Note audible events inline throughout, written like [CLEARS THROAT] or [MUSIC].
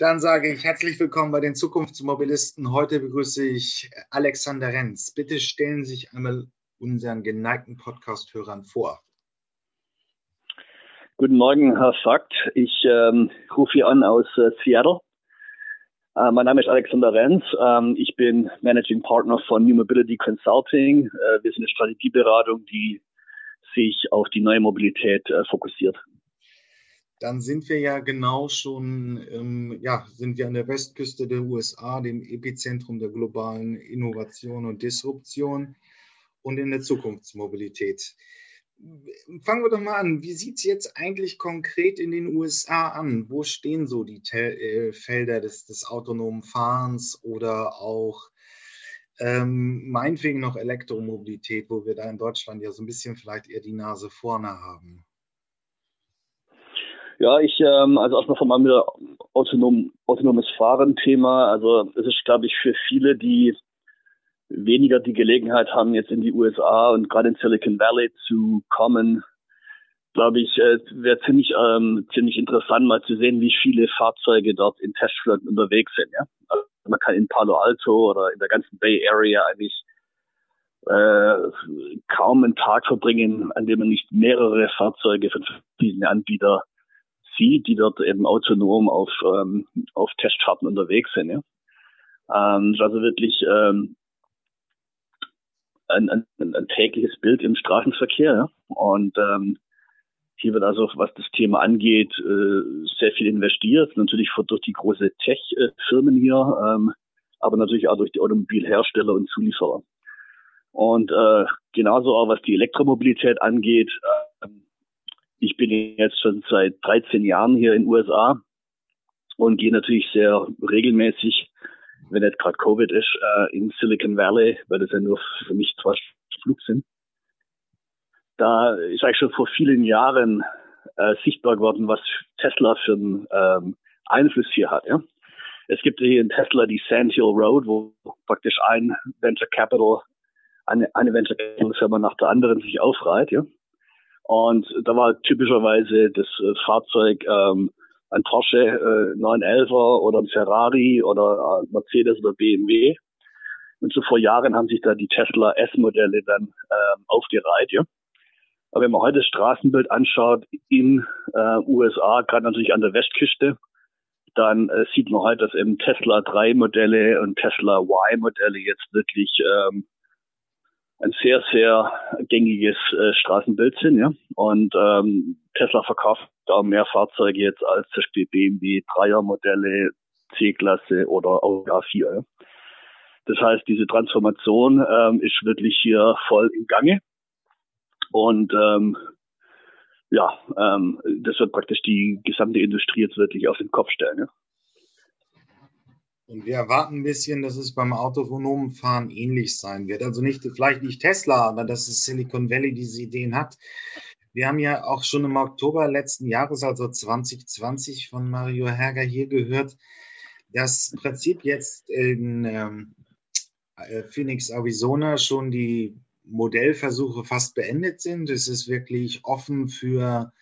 Dann sage ich herzlich willkommen bei den Zukunftsmobilisten. Heute begrüße ich Alexander Renz. Bitte stellen Sie sich einmal unseren geneigten Podcast-Hörern vor. Guten Morgen, Herr Fakt. Ich ähm, rufe hier an aus äh, Seattle. Äh, mein Name ist Alexander Renz. Ähm, ich bin Managing Partner von New Mobility Consulting. Äh, wir sind eine Strategieberatung, die sich auf die neue Mobilität äh, fokussiert dann sind wir ja genau schon, ähm, ja, sind wir an der Westküste der USA, dem Epizentrum der globalen Innovation und Disruption und in der Zukunftsmobilität. Fangen wir doch mal an. Wie sieht es jetzt eigentlich konkret in den USA an? Wo stehen so die Tel äh, Felder des, des, autonomen Fahrens oder auch ähm, meinetwegen noch Elektromobilität, wo wir da in Deutschland ja so ein bisschen vielleicht eher die Nase vorne haben? Ja, ich, ähm, also erstmal von meinem autonom, autonomes Fahren-Thema. Also es ist, glaube ich, für viele, die weniger die Gelegenheit haben, jetzt in die USA und gerade in Silicon Valley zu kommen, glaube ich, äh, wäre ziemlich, ähm, ziemlich interessant, mal zu sehen, wie viele Fahrzeuge dort in Testflirten unterwegs sind. Ja? Also man kann in Palo Alto oder in der ganzen Bay Area eigentlich äh, kaum einen Tag verbringen, an dem man nicht mehrere Fahrzeuge von diesen Anbietern sieht, die dort eben autonom auf, ähm, auf Testfahrten unterwegs sind. Ja. Ähm, also wirklich ähm, ein, ein, ein tägliches Bild im Straßenverkehr. Ja. Und ähm, hier wird also, was das Thema angeht, äh, sehr viel investiert. Natürlich durch die große Tech-Firmen hier, ähm, aber natürlich auch durch die Automobilhersteller und Zulieferer. Und äh, genauso auch was die Elektromobilität angeht, äh, ich bin jetzt schon seit 13 Jahren hier in den USA und gehe natürlich sehr regelmäßig, wenn nicht gerade Covid ist, äh, in Silicon Valley, weil das ja nur für mich zwei Flug sind. Da ist eigentlich schon vor vielen Jahren äh, sichtbar geworden, was Tesla für einen ähm, Einfluss hier hat. Ja? Es gibt hier in Tesla die Sand Hill Road, wo praktisch ein Venture Capital, eine, eine Venture Capital Firma nach der anderen sich aufreiht. Ja? Und da war typischerweise das äh, Fahrzeug ähm, ein Porsche äh, 911er oder ein Ferrari oder äh, Mercedes oder BMW. Und so vor Jahren haben sich da die Tesla S-Modelle dann ähm, aufgereiht. Ja. Aber wenn man heute das Straßenbild anschaut in äh, USA, gerade natürlich an der Westküste, dann äh, sieht man halt, dass eben Tesla 3 Modelle und Tesla Y Modelle jetzt wirklich ähm, ein sehr, sehr gängiges äh, Straßenbild sind. Ja? Und ähm, Tesla verkauft da mehr Fahrzeuge jetzt als zum Beispiel BMW 3er Modelle, C-Klasse oder auch A4. Ja? Das heißt, diese Transformation ähm, ist wirklich hier voll im Gange. Und ähm, ja, ähm, das wird praktisch die gesamte Industrie jetzt wirklich auf den Kopf stellen. Ja? Und wir erwarten ein bisschen, dass es beim autonomen Fahren ähnlich sein wird. Also nicht, vielleicht nicht Tesla, aber dass es Silicon Valley diese Ideen hat. Wir haben ja auch schon im Oktober letzten Jahres, also 2020, von Mario Herger hier gehört, dass im Prinzip jetzt in ähm, äh, Phoenix, Arizona schon die Modellversuche fast beendet sind. Es ist wirklich offen für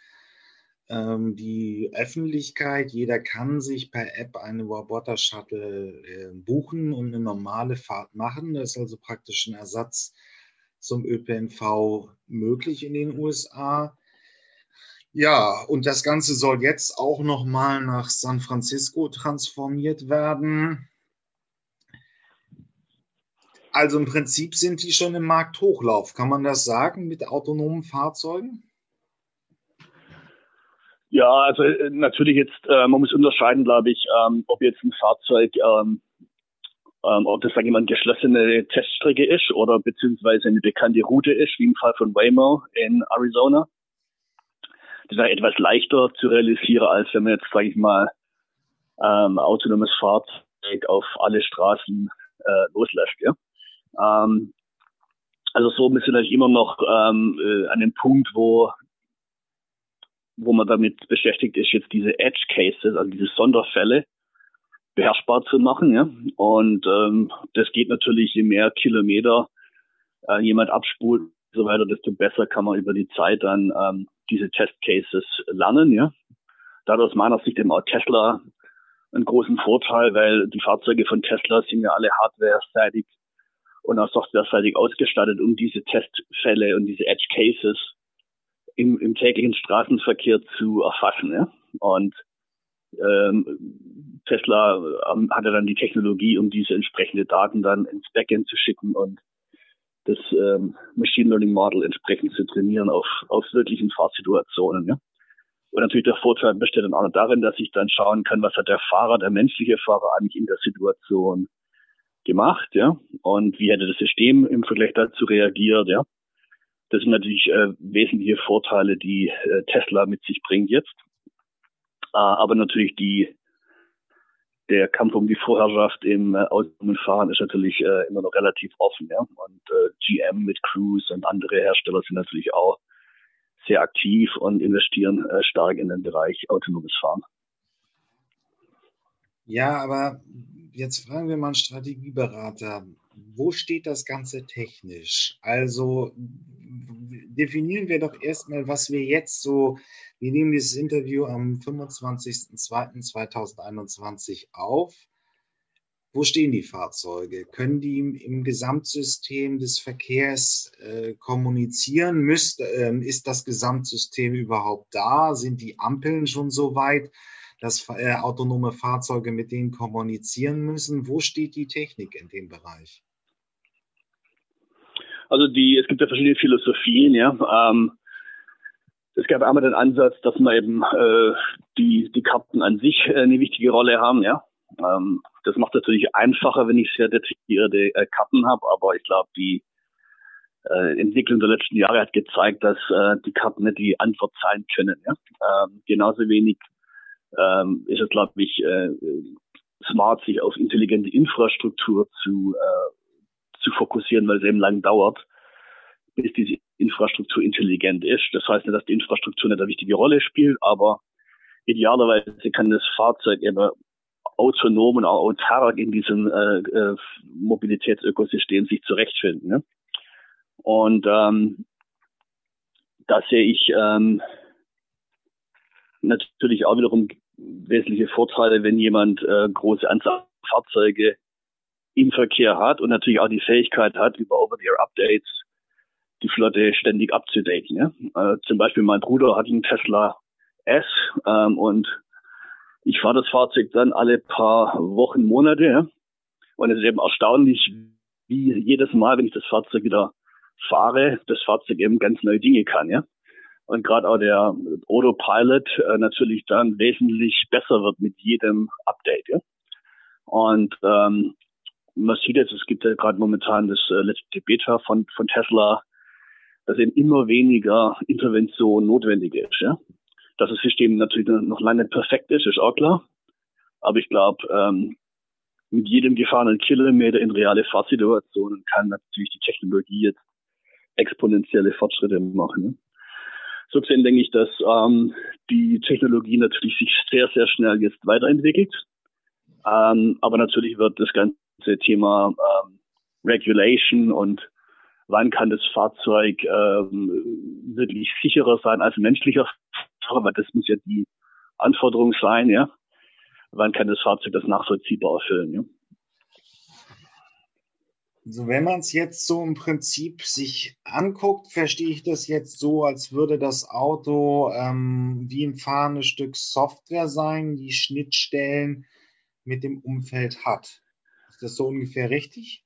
ähm, die Öffentlichkeit. Jeder kann sich per App eine Roboter-Shuttle äh, buchen und eine normale Fahrt machen. Das ist also praktisch ein Ersatz zum ÖPNV möglich in den USA. Ja, und das Ganze soll jetzt auch nochmal nach San Francisco transformiert werden. Also im Prinzip sind die schon im Markthochlauf. Kann man das sagen mit autonomen Fahrzeugen? Ja, also äh, natürlich jetzt, äh, man muss unterscheiden, glaube ich, ähm, ob jetzt ein Fahrzeug, ähm, ähm, ob das, sage ich mal, eine geschlossene Teststrecke ist oder beziehungsweise eine bekannte Route ist, wie im Fall von Waymo in Arizona. Das ist etwas leichter zu realisieren, als wenn man jetzt, sage ich mal, ähm, autonomes Fahrzeug auf alle Straßen äh, loslässt. Ja? Ähm, also so sind wir natürlich immer noch ähm, äh, an dem Punkt, wo wo man damit beschäftigt ist, jetzt diese Edge Cases, also diese Sonderfälle, beherrschbar zu machen. Ja? Und ähm, das geht natürlich, je mehr Kilometer äh, jemand abspult und so weiter, desto besser kann man über die Zeit dann ähm, diese Test Cases lernen. Ja? Da aus meiner Sicht eben auch Tesla einen großen Vorteil, weil die Fahrzeuge von Tesla sind ja alle hardware-seitig und auch software-seitig ausgestattet, um diese Testfälle und diese Edge Cases im, im täglichen Straßenverkehr zu erfassen. Ja? Und ähm, Tesla ähm, hatte dann die Technologie, um diese entsprechende Daten dann ins Backend zu schicken und das ähm, Machine Learning Model entsprechend zu trainieren auf, auf wirklichen Fahrsituationen. Ja? Und natürlich der Vorteil besteht dann auch noch darin, dass ich dann schauen kann, was hat der Fahrer, der menschliche Fahrer eigentlich in der Situation gemacht, ja, und wie hätte das System im Vergleich dazu reagiert, ja. Das sind natürlich äh, wesentliche Vorteile, die äh, Tesla mit sich bringt jetzt. Äh, aber natürlich die der Kampf um die Vorherrschaft im äh, autonomen Fahren ist natürlich äh, immer noch relativ offen, ja. Und äh, GM mit Cruise und andere Hersteller sind natürlich auch sehr aktiv und investieren äh, stark in den Bereich autonomes Fahren. Ja, aber jetzt fragen wir mal einen Strategieberater. Wo steht das Ganze technisch? Also definieren wir doch erstmal, was wir jetzt so, wir nehmen dieses Interview am 25.02.2021 auf. Wo stehen die Fahrzeuge? Können die im, Gesamtsystem des Verkehrs äh, kommunizieren? Müsst, äh, ist das Gesamtsystem überhaupt da? Sind die Ampeln schon so weit, dass äh, autonome Fahrzeuge mit denen kommunizieren müssen? Wo steht die Technik in dem Bereich? Also die, es gibt ja verschiedene Philosophien, ja. Ähm, es gab einmal den Ansatz, dass man eben äh, die, die Karten an sich äh, eine wichtige Rolle haben, ja. Ähm, das macht natürlich einfacher, wenn ich sehr detaillierte äh, Karten habe, aber ich glaube, die äh, Entwicklung der letzten Jahre hat gezeigt, dass äh, die Karten nicht die Antwort sein können. Ja? Ähm, genauso wenig ähm, ist es, glaube ich, äh, smart, sich auf intelligente Infrastruktur zu, äh, zu fokussieren, weil es eben lang dauert, bis diese Infrastruktur intelligent ist. Das heißt nicht, dass die Infrastruktur nicht eine wichtige Rolle spielt, aber idealerweise kann das Fahrzeug eben autonom und auch autark in diesem äh, äh, Mobilitätsökosystem sich zurechtfinden. Ne? Und ähm, da sehe ich ähm, natürlich auch wiederum wesentliche Vorteile, wenn jemand äh, große Anzahl Fahrzeuge im Verkehr hat und natürlich auch die Fähigkeit hat, über Over-the-Air-Updates die Flotte ständig abzudaten. Ja? Äh, zum Beispiel mein Bruder hat einen Tesla S ähm, und ich fahre das Fahrzeug dann alle paar Wochen, Monate. Ja? Und es ist eben erstaunlich, wie jedes Mal, wenn ich das Fahrzeug wieder fahre, das Fahrzeug eben ganz neue Dinge kann. Ja? Und gerade auch der Autopilot äh, natürlich dann wesentlich besser wird mit jedem Update. Ja? Und ähm, man sieht jetzt, es gibt ja gerade momentan das äh, letzte Beta von, von Tesla, dass eben immer weniger Intervention notwendig ist. Ja? Dass das System natürlich noch lange nicht perfekt ist, ist auch klar. Aber ich glaube, ähm, mit jedem gefahrenen Kilometer in reale Fahrsituationen kann natürlich die Technologie jetzt exponentielle Fortschritte machen. Ne? So gesehen denke ich, dass ähm, die Technologie natürlich sich sehr, sehr schnell jetzt weiterentwickelt. Ähm, aber natürlich wird das ganze Thema ähm, Regulation und wann kann das Fahrzeug ähm, wirklich sicherer sein als ein menschlicher Fahrer, weil das muss ja die Anforderung sein, ja. Wann kann das Fahrzeug das nachvollziehbar erfüllen, ja. Also wenn man es jetzt so im Prinzip sich anguckt, verstehe ich das jetzt so, als würde das Auto ähm, wie ein fahrendes Stück Software sein, die Schnittstellen mit dem Umfeld hat. Ist das so ungefähr richtig?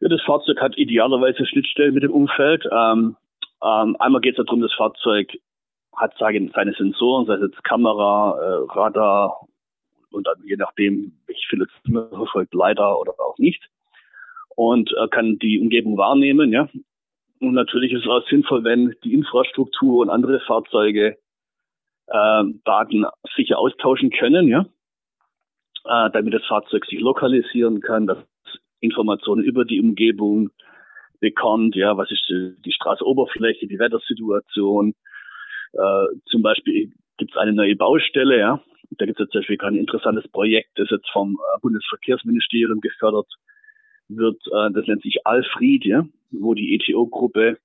Ja, das Fahrzeug hat idealerweise Schnittstellen mit dem Umfeld. Ähm, ähm, einmal geht es darum, das Fahrzeug hat seine Sensoren, sei es jetzt Kamera, äh, Radar und dann je nachdem, welche Philosophie verfolgt, leider oder auch nicht. Und äh, kann die Umgebung wahrnehmen, ja. Und natürlich ist es auch sinnvoll, wenn die Infrastruktur und andere Fahrzeuge äh, Daten sicher austauschen können, ja. Äh, damit das Fahrzeug sich lokalisieren kann, dass Informationen über die Umgebung bekommt, ja, was ist die, die Straßenoberfläche, die Wettersituation. Äh, zum Beispiel gibt es eine neue Baustelle, ja. Da gibt es jetzt zum Beispiel ein interessantes Projekt, das jetzt vom äh, Bundesverkehrsministerium gefördert wird. Äh, das nennt sich Alfried, ja, wo die ETO-Gruppe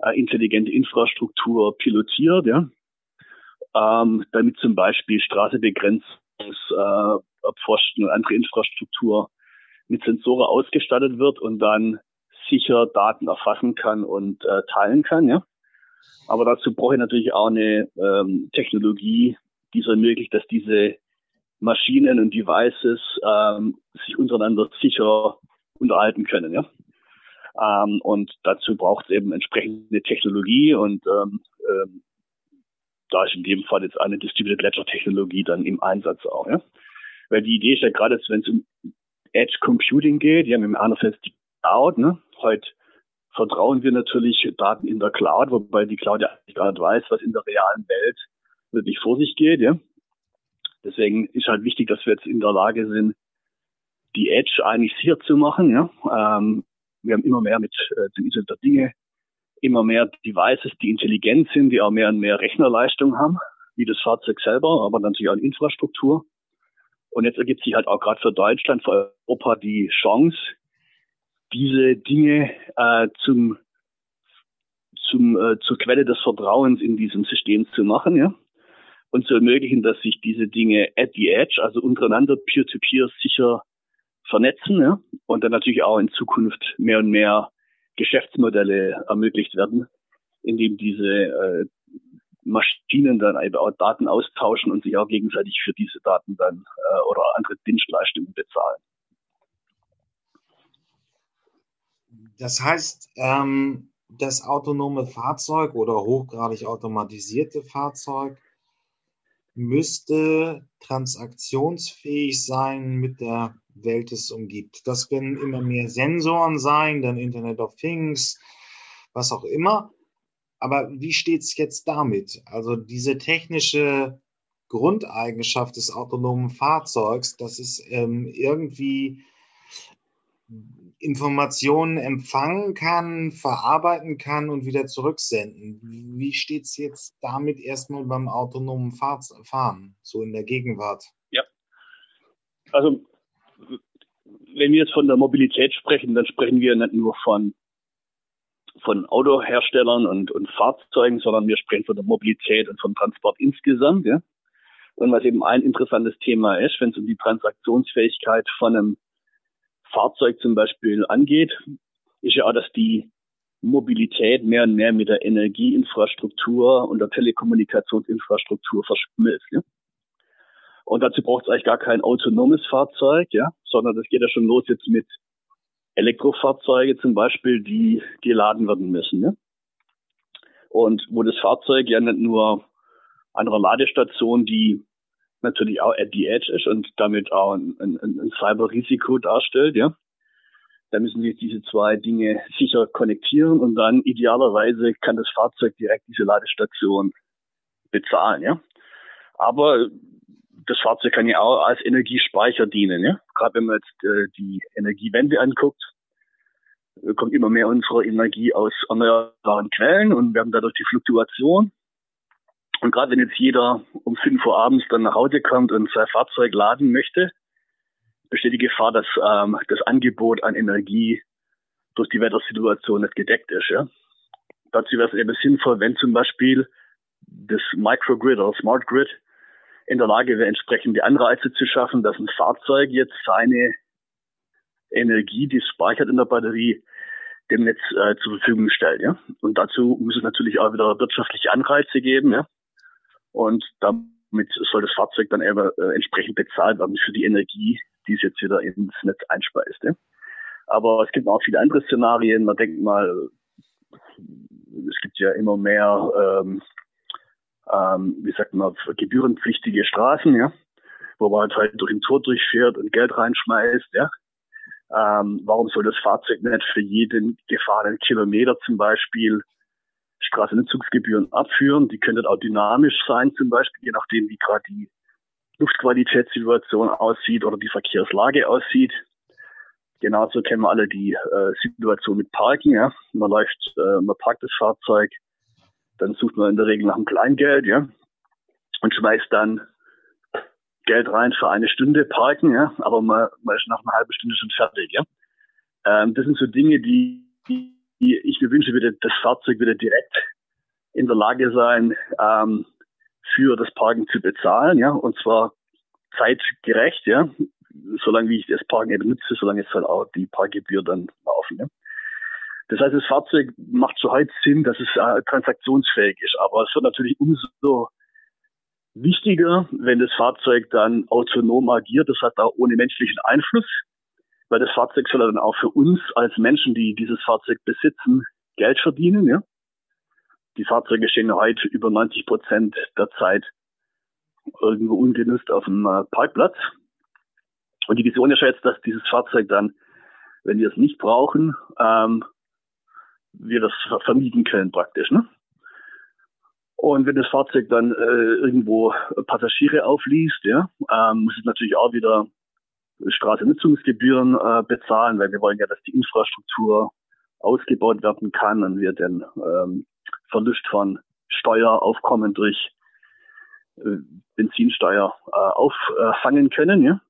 äh, intelligente Infrastruktur pilotiert, ja. ähm, damit zum Beispiel Straßebegrenzungspfosten äh, und andere Infrastruktur mit Sensoren ausgestattet wird und dann sicher Daten erfassen kann und äh, teilen kann. Ja? Aber dazu brauche ich natürlich auch eine ähm, Technologie, die es ermöglicht, dass diese Maschinen und Devices ähm, sich untereinander sicher unterhalten können. Ja? Ähm, und dazu braucht es eben entsprechende Technologie und ähm, ähm, da ist in dem Fall jetzt eine Distributed Ledger Technologie dann im Einsatz auch. Ja? Weil die Idee ist ja gerade, wenn es um Edge Computing geht, ja, mit dem anderen die Cloud, ne? Heute vertrauen wir natürlich Daten in der Cloud, wobei die Cloud ja eigentlich gar nicht weiß, was in der realen Welt wirklich vor sich geht, ja. Deswegen ist halt wichtig, dass wir jetzt in der Lage sind, die Edge eigentlich sicher zu machen, ja. Ähm, wir haben immer mehr mit äh, dem Internet der Dinge, immer mehr Devices, die intelligent sind, die auch mehr und mehr Rechnerleistung haben, wie das Fahrzeug selber, aber natürlich auch Infrastruktur. Und jetzt ergibt sich halt auch gerade für Deutschland, für Europa die Chance, diese Dinge äh, zum, zum, äh, zur Quelle des Vertrauens in diesem System zu machen, ja. Und zu ermöglichen, dass sich diese Dinge at the edge, also untereinander peer-to-peer -peer sicher vernetzen, ja. Und dann natürlich auch in Zukunft mehr und mehr Geschäftsmodelle ermöglicht werden, indem diese äh, Maschinen dann Daten austauschen und sich auch gegenseitig für diese Daten dann äh, oder andere Dienstleistungen bezahlen. Das heißt, ähm, das autonome Fahrzeug oder hochgradig automatisierte Fahrzeug müsste transaktionsfähig sein mit der Welt, es umgibt. Das werden immer mehr Sensoren sein, dann Internet of Things, was auch immer. Aber wie steht es jetzt damit? Also diese technische Grundeigenschaft des autonomen Fahrzeugs, dass es ähm, irgendwie Informationen empfangen kann, verarbeiten kann und wieder zurücksenden. Wie steht es jetzt damit erstmal beim autonomen Fahren, so in der Gegenwart? Ja, also wenn wir jetzt von der Mobilität sprechen, dann sprechen wir nicht nur von von Autoherstellern und, und Fahrzeugen, sondern wir sprechen von der Mobilität und vom Transport insgesamt. Ja? Und was eben ein interessantes Thema ist, wenn es um die Transaktionsfähigkeit von einem Fahrzeug zum Beispiel angeht, ist ja auch, dass die Mobilität mehr und mehr mit der Energieinfrastruktur und der Telekommunikationsinfrastruktur verschmilzt. Ja? Und dazu braucht es eigentlich gar kein autonomes Fahrzeug, ja, sondern das geht ja schon los jetzt mit Elektrofahrzeuge zum Beispiel, die geladen werden müssen. Ne? Und wo das Fahrzeug ja nicht nur an einer Ladestation, die natürlich auch at the edge ist und damit auch ein, ein, ein Cyberrisiko darstellt, ja. Da müssen sich diese zwei Dinge sicher konnektieren und dann idealerweise kann das Fahrzeug direkt diese Ladestation bezahlen, ja. Aber das Fahrzeug kann ja auch als Energiespeicher dienen. Ja? Gerade wenn man jetzt äh, die Energiewende anguckt, äh, kommt immer mehr unsere Energie aus erneuerbaren Quellen und wir haben dadurch die Fluktuation. Und gerade wenn jetzt jeder um 5 Uhr abends dann nach Hause kommt und sein Fahrzeug laden möchte, besteht die Gefahr, dass ähm, das Angebot an Energie durch die Wettersituation nicht gedeckt ist. Ja? Dazu wäre es eben sinnvoll, wenn zum Beispiel das Microgrid oder Smart Grid in der Lage wäre, entsprechende Anreize zu schaffen, dass ein Fahrzeug jetzt seine Energie, die es speichert in der Batterie, dem Netz äh, zur Verfügung stellt. Ja? Und dazu muss es natürlich auch wieder wirtschaftliche Anreize geben. Ja? Und damit soll das Fahrzeug dann eben äh, entsprechend bezahlt werden für die Energie, die es jetzt wieder ins Netz einspeist. Ja? Aber es gibt auch viele andere Szenarien. Man denkt mal, es gibt ja immer mehr ähm, ähm, wie sagt man, gebührenpflichtige Straßen, ja, wo man halt, halt durch ein Tor durchfährt und Geld reinschmeißt, ja. Ähm, warum soll das Fahrzeug nicht für jeden gefahrenen Kilometer zum Beispiel Straßennutzungsgebühren abführen? Die könnten auch dynamisch sein, zum Beispiel, je nachdem, wie gerade die Luftqualitätssituation aussieht oder die Verkehrslage aussieht. Genauso kennen wir alle die äh, Situation mit Parken. Ja? Man läuft, äh, man parkt das Fahrzeug, dann sucht man in der Regel nach einem Kleingeld, ja, und schmeißt dann Geld rein für eine Stunde parken, ja, aber man, man ist nach einer halben Stunde schon fertig, ja. Ähm, das sind so Dinge, die, die ich mir wünsche, würde das Fahrzeug wieder direkt in der Lage sein, ähm, für das Parken zu bezahlen, ja, und zwar zeitgerecht, ja, solange wie ich das Parken eben nutze, solange ist halt auch die Parkgebühr dann laufen. Ja. Das heißt, das Fahrzeug macht schon heute Sinn, dass es äh, transaktionsfähig ist, aber es wird natürlich umso wichtiger, wenn das Fahrzeug dann autonom agiert, das hat auch ohne menschlichen Einfluss, weil das Fahrzeug soll dann auch für uns als Menschen, die dieses Fahrzeug besitzen, Geld verdienen. Ja? Die Fahrzeuge stehen heute über 90 Prozent der Zeit irgendwo ungenutzt auf dem äh, Parkplatz. Und die Vision ist jetzt, dass dieses Fahrzeug dann, wenn wir es nicht brauchen, ähm, wir das vermieten können praktisch. Ne? Und wenn das Fahrzeug dann äh, irgendwo Passagiere aufliest, ja, ähm, muss es natürlich auch wieder Straßennutzungsgebühren äh, bezahlen, weil wir wollen ja, dass die Infrastruktur ausgebaut werden kann und wir den ähm, Verlust von Steueraufkommen durch äh, Benzinsteuer äh, auffangen können. Ja?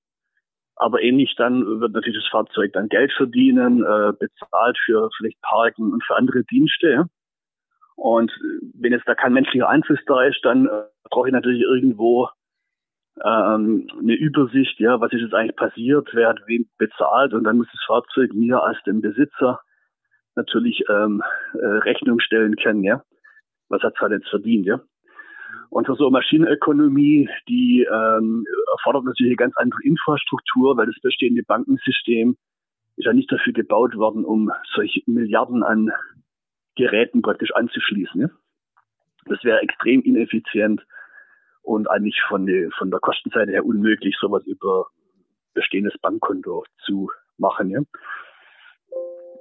Aber ähnlich dann wird natürlich das Fahrzeug dann Geld verdienen, äh, bezahlt für vielleicht Parken und für andere Dienste. Und wenn jetzt da kein menschlicher Einfluss da ist, dann äh, brauche ich natürlich irgendwo ähm, eine Übersicht, ja, was ist jetzt eigentlich passiert, wer hat wen bezahlt und dann muss das Fahrzeug mir als dem Besitzer natürlich ähm, äh, Rechnung stellen können, ja. Was hat es halt jetzt verdient, ja. Und für so Maschinenökonomie, die ähm, erfordert natürlich eine ganz andere Infrastruktur, weil das bestehende Bankensystem ist ja nicht dafür gebaut worden, um solche Milliarden an Geräten praktisch anzuschließen. Ja? Das wäre extrem ineffizient und eigentlich von, der, von der Kostenseite her unmöglich, sowas über bestehendes Bankkonto zu machen. Ja?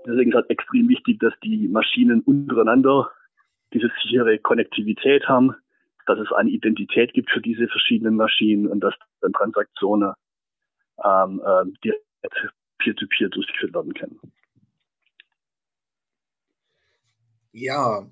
Deswegen ist halt extrem wichtig, dass die Maschinen untereinander diese sichere Konnektivität haben, dass es eine Identität gibt für diese verschiedenen Maschinen und dass dann Transaktionen ähm, äh, direkt peer-to-peer -peer durchgeführt werden können. Ja,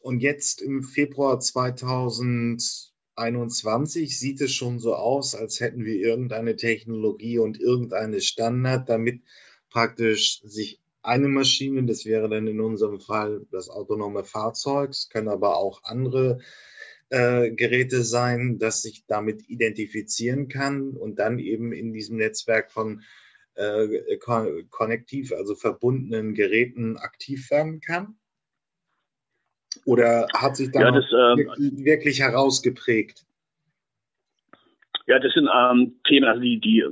und jetzt im Februar 2021 sieht es schon so aus, als hätten wir irgendeine Technologie und irgendeine Standard, damit praktisch sich eine Maschine, das wäre dann in unserem Fall das autonome Fahrzeug, es können aber auch andere äh, Geräte sein, das sich damit identifizieren kann und dann eben in diesem Netzwerk von äh, konnektiv, also verbundenen Geräten aktiv werden kann? Oder hat sich da ja, das, ähm, wirklich herausgeprägt? Ja, das sind ähm, Themen, also die, die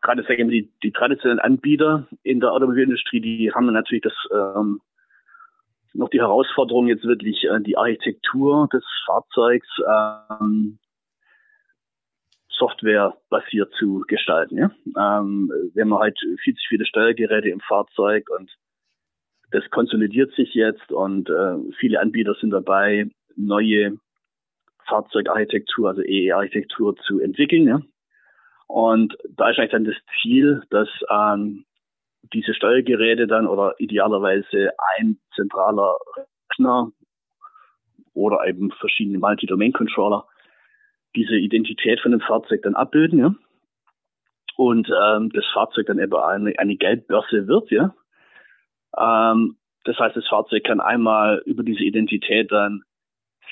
gerade sagen die, die traditionellen Anbieter in der Automobilindustrie, die haben natürlich das ähm, noch die Herausforderung, jetzt wirklich äh, die Architektur des Fahrzeugs ähm, softwarebasiert zu gestalten. Ja? Ähm, wir haben halt viel zu viele Steuergeräte im Fahrzeug und das konsolidiert sich jetzt und äh, viele Anbieter sind dabei, neue Fahrzeugarchitektur, also EE-Architektur zu entwickeln. Ja? Und da ist eigentlich dann das Ziel, dass ähm, diese Steuergeräte dann oder idealerweise ein zentraler Rechner oder eben verschiedene Multi-Domain-Controller diese Identität von dem Fahrzeug dann abbilden, ja. Und ähm, das Fahrzeug dann eben eine, eine Geldbörse wird, ja. Ähm, das heißt, das Fahrzeug kann einmal über diese Identität dann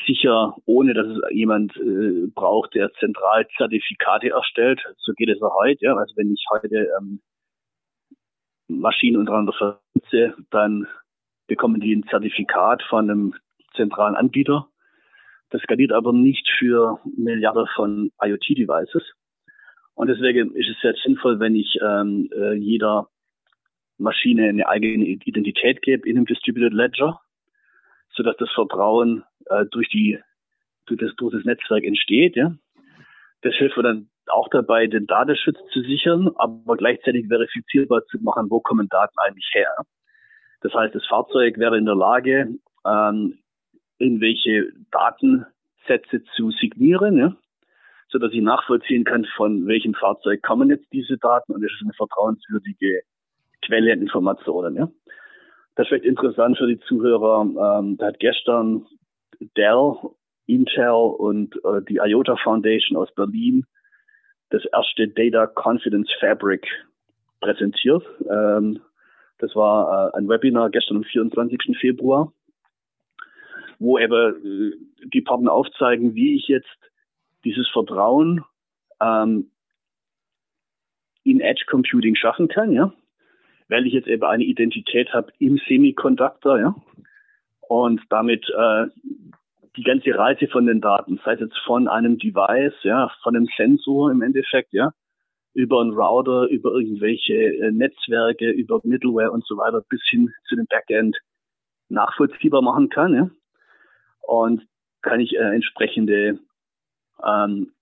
sicher, ohne dass es jemand äh, braucht, der zentral Zertifikate erstellt. So geht es ja heute. Ja? Also wenn ich heute ähm, Maschinen untereinander vernetze, dann bekommen die ein Zertifikat von einem zentralen Anbieter. Das skaliert aber nicht für Milliarden von IoT-Devices. Und deswegen ist es sehr sinnvoll, wenn ich ähm, äh, jeder Maschine eine eigene Identität gebe in einem Distributed Ledger, sodass das Vertrauen äh, durch die durch das, durch das Netzwerk entsteht. Ja. Das hilft mir dann auch dabei, den Datenschutz zu sichern, aber gleichzeitig verifizierbar zu machen, wo kommen Daten eigentlich her. Das heißt, das Fahrzeug wäre in der Lage, ähm, irgendwelche Datensätze zu signieren, ja, so dass ich nachvollziehen kann, von welchem Fahrzeug kommen jetzt diese Daten und es ist eine vertrauenswürdige Quelle an Informationen. Ja. Das ist vielleicht interessant für die Zuhörer. Ähm, da hat gestern Dell, Intel und äh, die IOTA Foundation aus Berlin das erste Data Confidence Fabric präsentiert. Ähm, das war äh, ein Webinar gestern am 24. Februar wo eben äh, die Partner aufzeigen, wie ich jetzt dieses Vertrauen ähm, in Edge Computing schaffen kann, ja, weil ich jetzt eben eine Identität habe im Semiconductor, ja, und damit äh, die ganze Reise von den Daten, sei es jetzt von einem Device, ja, von einem Sensor im Endeffekt, ja, über einen Router, über irgendwelche äh, Netzwerke, über Middleware und so weiter bis hin zu dem Backend nachvollziehbar machen kann, ja. Und kann ich äh, entsprechende ähm,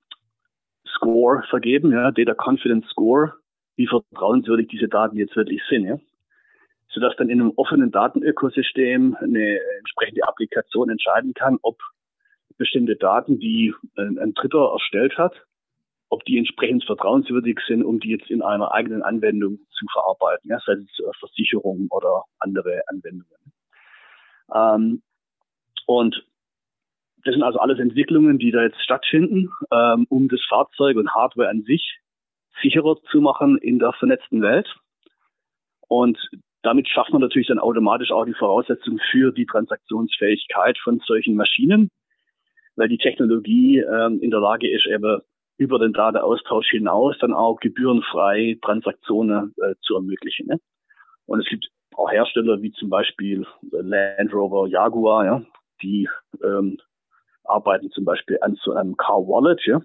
Score vergeben, ja, Data Confidence Score, wie vertrauenswürdig diese Daten jetzt wirklich sind, ja. Sodass dann in einem offenen Datenökosystem eine entsprechende Applikation entscheiden kann, ob bestimmte Daten, die ein, ein Dritter erstellt hat, ob die entsprechend vertrauenswürdig sind, um die jetzt in einer eigenen Anwendung zu verarbeiten, ja, sei es Versicherungen oder andere Anwendungen. Ähm, und das sind also alles Entwicklungen, die da jetzt stattfinden, ähm, um das Fahrzeug und Hardware an sich sicherer zu machen in der vernetzten Welt. Und damit schafft man natürlich dann automatisch auch die Voraussetzung für die Transaktionsfähigkeit von solchen Maschinen, weil die Technologie ähm, in der Lage ist, eben über den Datenaustausch hinaus dann auch gebührenfrei Transaktionen äh, zu ermöglichen. Ne? Und es gibt auch Hersteller wie zum Beispiel Land Rover, Jaguar, ja, die ähm, arbeiten zum Beispiel an so einem Car Wallet, ja.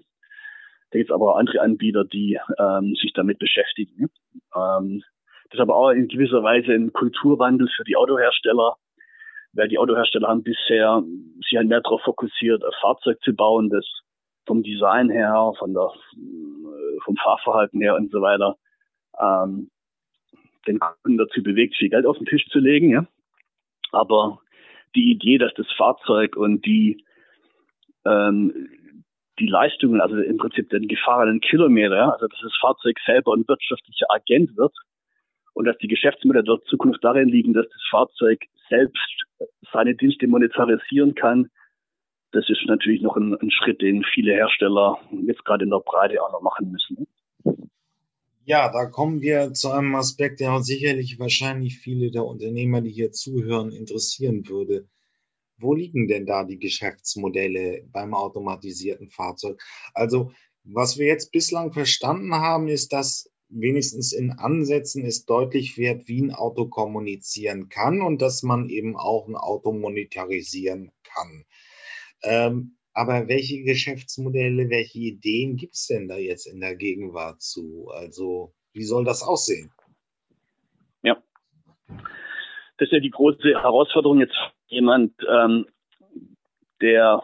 Da gibt es aber auch andere Anbieter, die ähm, sich damit beschäftigen. Ähm, das ist aber auch in gewisser Weise ein Kulturwandel für die Autohersteller, weil die Autohersteller haben bisher sich halt mehr darauf fokussiert, ein Fahrzeug zu bauen, das vom Design her, von der, äh, vom Fahrverhalten her und so weiter, ähm, den Kunden dazu bewegt, viel Geld auf den Tisch zu legen. Ja? Aber die Idee, dass das Fahrzeug und die ähm, die Leistungen, also im Prinzip den gefahrenen Kilometer, also dass das Fahrzeug selber ein wirtschaftlicher Agent wird und dass die Geschäftsmodelle der Zukunft darin liegen, dass das Fahrzeug selbst seine Dienste monetarisieren kann, das ist natürlich noch ein, ein Schritt, den viele Hersteller jetzt gerade in der Breite auch noch machen müssen. Ja, da kommen wir zu einem Aspekt, der sicherlich wahrscheinlich viele der Unternehmer, die hier zuhören, interessieren würde. Wo liegen denn da die Geschäftsmodelle beim automatisierten Fahrzeug? Also, was wir jetzt bislang verstanden haben, ist, dass wenigstens in Ansätzen es deutlich wird, wie ein Auto kommunizieren kann und dass man eben auch ein Auto monetarisieren kann. Ähm, aber welche Geschäftsmodelle, welche Ideen gibt es denn da jetzt in der Gegenwart zu? Also, wie soll das aussehen? Ja. Das ist ja die große Herausforderung jetzt jemand, ähm, der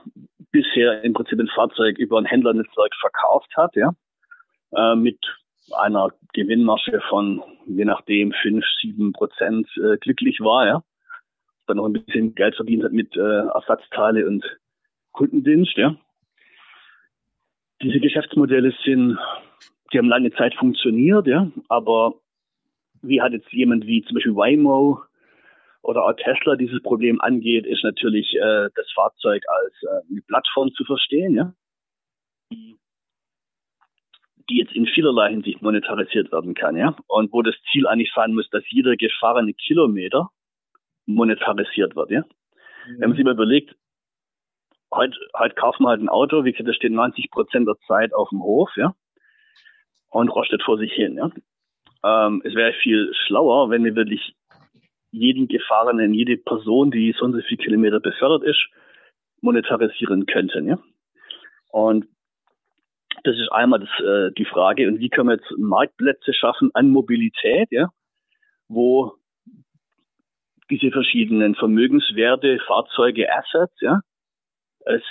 bisher im Prinzip ein Fahrzeug über ein Händlernetzwerk verkauft hat, ja, äh, mit einer Gewinnmarge von je nachdem fünf, sieben Prozent äh, glücklich war, ja, dann noch ein bisschen Geld verdient hat mit äh, Ersatzteile und Kundendienst, ja. Diese Geschäftsmodelle sind, die haben lange Zeit funktioniert, ja, aber wie hat jetzt jemand wie zum Beispiel Waymo oder auch Tesla dieses Problem angeht, ist natürlich äh, das Fahrzeug als äh, eine Plattform zu verstehen, ja, die, jetzt in vielerlei Hinsicht monetarisiert werden kann, ja, und wo das Ziel eigentlich sein muss, dass jeder gefahrene Kilometer monetarisiert wird, ja. Mhm. Wenn man sich mal überlegt, heute, heute kaufen wir halt ein Auto, wie gesagt, das steht 90 Prozent der Zeit auf dem Hof, ja, und rostet vor sich hin, ja. Ähm, es wäre viel schlauer, wenn wir wirklich jeden Gefahrenen, jede Person, die so und so viele Kilometer befördert ist, monetarisieren könnten, ja. Und das ist einmal das, äh, die Frage, und wie können wir jetzt Marktplätze schaffen an Mobilität, ja, wo diese verschiedenen Vermögenswerte, Fahrzeuge, Assets, ja, es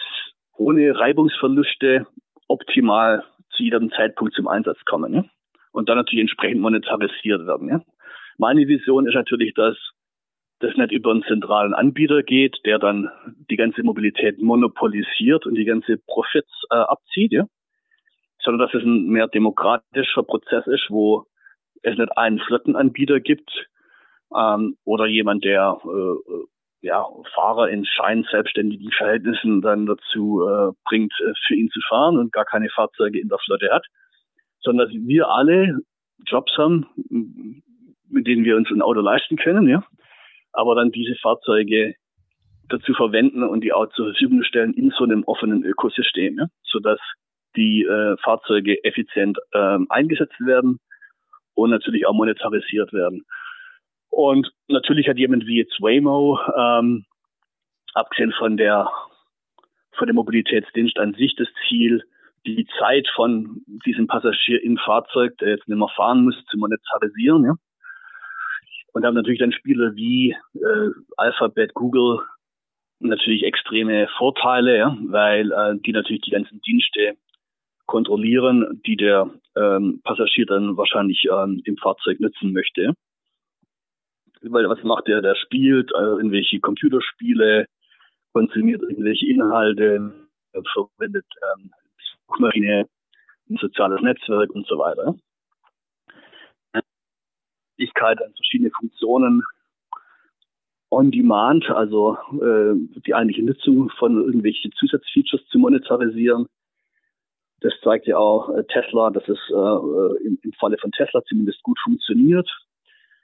ohne Reibungsverluste optimal zu jedem Zeitpunkt zum Einsatz kommen. Ja? Und dann natürlich entsprechend monetarisiert werden. Ja? Meine Vision ist natürlich, dass das nicht über einen zentralen Anbieter geht, der dann die ganze Mobilität monopolisiert und die ganze Profits äh, abzieht, ja? sondern dass es ein mehr demokratischer Prozess ist, wo es nicht einen Flottenanbieter gibt ähm, oder jemand, der äh, ja, Fahrer in scheinselbstständigen Verhältnissen dann dazu äh, bringt, äh, für ihn zu fahren und gar keine Fahrzeuge in der Flotte hat, sondern dass wir alle Jobs haben, mit denen wir uns ein Auto leisten können, ja, aber dann diese Fahrzeuge dazu verwenden und die auch zur Verfügung stellen in so einem offenen Ökosystem, ja? sodass die äh, Fahrzeuge effizient ähm, eingesetzt werden und natürlich auch monetarisiert werden. Und natürlich hat jemand wie jetzt Waymo, ähm, abgesehen von der von dem Mobilitätsdienst an sich das Ziel, die Zeit von diesem Passagier im Fahrzeug, der jetzt nicht mehr fahren muss, zu monetarisieren. Ja? Und haben natürlich dann Spiele wie äh, Alphabet, Google natürlich extreme Vorteile, ja? weil äh, die natürlich die ganzen Dienste kontrollieren, die der ähm, Passagier dann wahrscheinlich ähm, im Fahrzeug nutzen möchte. Weil was macht der? Der spielt äh, irgendwelche Computerspiele, konsumiert irgendwelche Inhalte, verwendet ähm, Suchmaschine, ein soziales Netzwerk und so weiter. Möglichkeit an verschiedene Funktionen on demand, also äh, die eigentliche Nutzung von irgendwelchen Zusatzfeatures zu monetarisieren. Das zeigt ja auch äh, Tesla, dass es äh, im, im Falle von Tesla zumindest gut funktioniert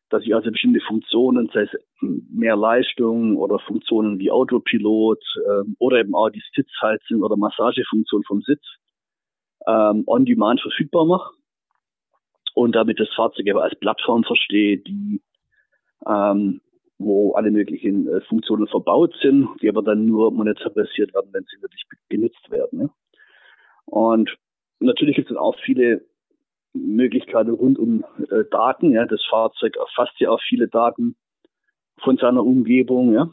dass ich also bestimmte Funktionen, sei es mehr Leistung oder Funktionen wie Autopilot äh, oder eben auch die Sitzheizung oder Massagefunktion vom Sitz ähm, on demand verfügbar mache und damit das Fahrzeug aber als Plattform verstehe, die ähm, wo alle möglichen äh, Funktionen verbaut sind, die aber dann nur monetarisiert werden, wenn sie wirklich genutzt werden. Ne? Und natürlich gibt es auch viele Möglichkeiten rund um äh, Daten. Ja, das Fahrzeug erfasst ja auch viele Daten von seiner Umgebung, ja,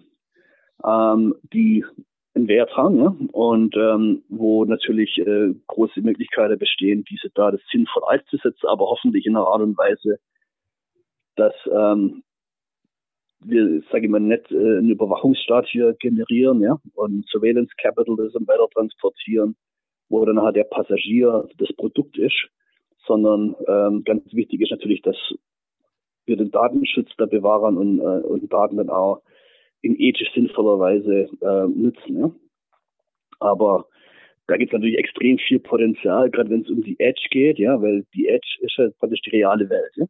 ähm, die einen Wert haben, ja, und ähm, wo natürlich äh, große Möglichkeiten bestehen, diese Daten sinnvoll einzusetzen, aber hoffentlich in einer Art und Weise, dass ähm, wir, sage ich mal, nicht äh, einen Überwachungsstaat hier generieren, ja, und Surveillance Capitalism weiter transportieren, wo dann halt der Passagier das Produkt ist sondern ähm, ganz wichtig ist natürlich, dass wir den Datenschutz da bewahren und, äh, und Daten dann auch in ethisch sinnvoller Weise äh, nutzen. Ja? Aber da gibt es natürlich extrem viel Potenzial, gerade wenn es um die Edge geht, ja, weil die Edge ist ja praktisch die reale Welt, ja?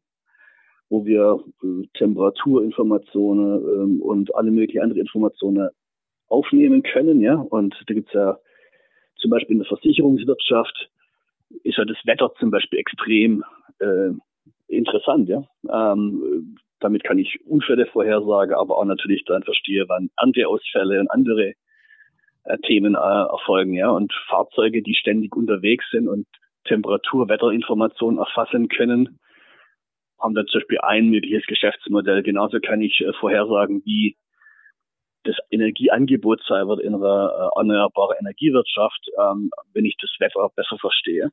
wo wir äh, Temperaturinformationen ähm, und alle möglichen andere Informationen aufnehmen können, ja. Und da gibt es ja zum Beispiel in der Versicherungswirtschaft ist ja das Wetter zum Beispiel extrem äh, interessant, ja. Ähm, damit kann ich Unfälle vorhersagen, aber auch natürlich dann verstehe, wann Ernteausfälle und andere äh, Themen äh, erfolgen, ja. Und Fahrzeuge, die ständig unterwegs sind und Temperatur, Wetterinformationen erfassen können, haben dann zum Beispiel ein mögliches Geschäftsmodell. Genauso kann ich äh, vorhersagen, wie das Energieangebot sein wird in einer äh, erneuerbaren Energiewirtschaft, ähm, wenn ich das Wetter besser verstehe.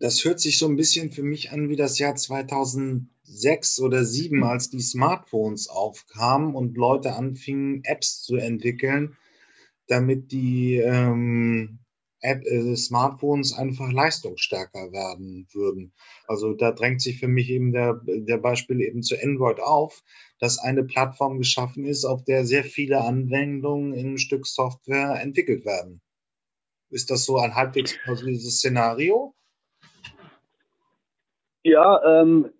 Das hört sich so ein bisschen für mich an wie das Jahr 2006 oder 2007, als die Smartphones aufkamen und Leute anfingen, Apps zu entwickeln, damit die ähm, App, äh, Smartphones einfach leistungsstärker werden würden. Also da drängt sich für mich eben der, der Beispiel eben zu Android auf, dass eine Plattform geschaffen ist, auf der sehr viele Anwendungen in ein Stück Software entwickelt werden. Ist das so ein halbwegs plausibles Szenario? Ja, ähm,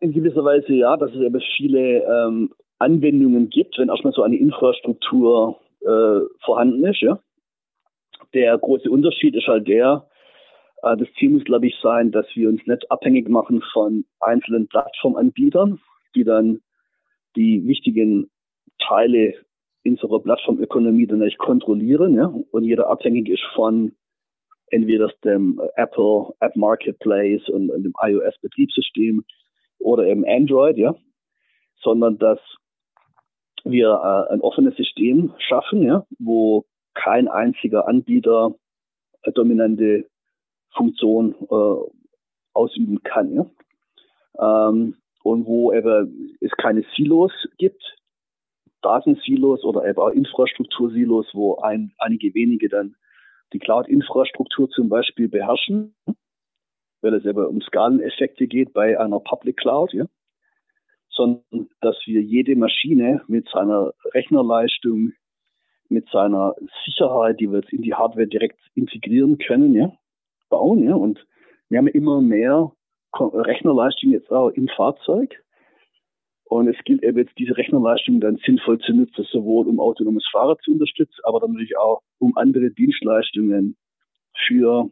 in gewisser Weise ja, dass es eben viele ähm, Anwendungen gibt, wenn erstmal so eine Infrastruktur äh, vorhanden ist, ja. Der große Unterschied ist halt der, äh, das Ziel muss, glaube ich, sein, dass wir uns nicht abhängig machen von einzelnen Plattformanbietern, die dann die wichtigen Teile unserer Plattformökonomie dann nicht kontrollieren, ja, und jeder abhängig ist von entweder dem Apple App Marketplace und, dem iOS Betriebssystem oder eben Android, ja, sondern dass wir äh, ein offenes System schaffen, ja, wo kein einziger Anbieter eine dominante Funktion äh, ausüben kann. Ja? Ähm, und wo eben es keine Silos gibt, Datensilos oder eben auch Infrastruktursilos, wo ein, einige wenige dann die Cloud-Infrastruktur zum Beispiel beherrschen, weil es eben um Skaleneffekte geht bei einer Public Cloud, ja? sondern dass wir jede Maschine mit seiner Rechnerleistung, mit seiner Sicherheit, die wir jetzt in die Hardware direkt integrieren können, ja, bauen. Ja, und wir haben immer mehr Rechnerleistung jetzt auch im Fahrzeug. Und es gilt eben jetzt diese Rechnerleistung dann sinnvoll zu nutzen, sowohl um autonomes Fahren zu unterstützen, aber dann natürlich auch um andere Dienstleistungen für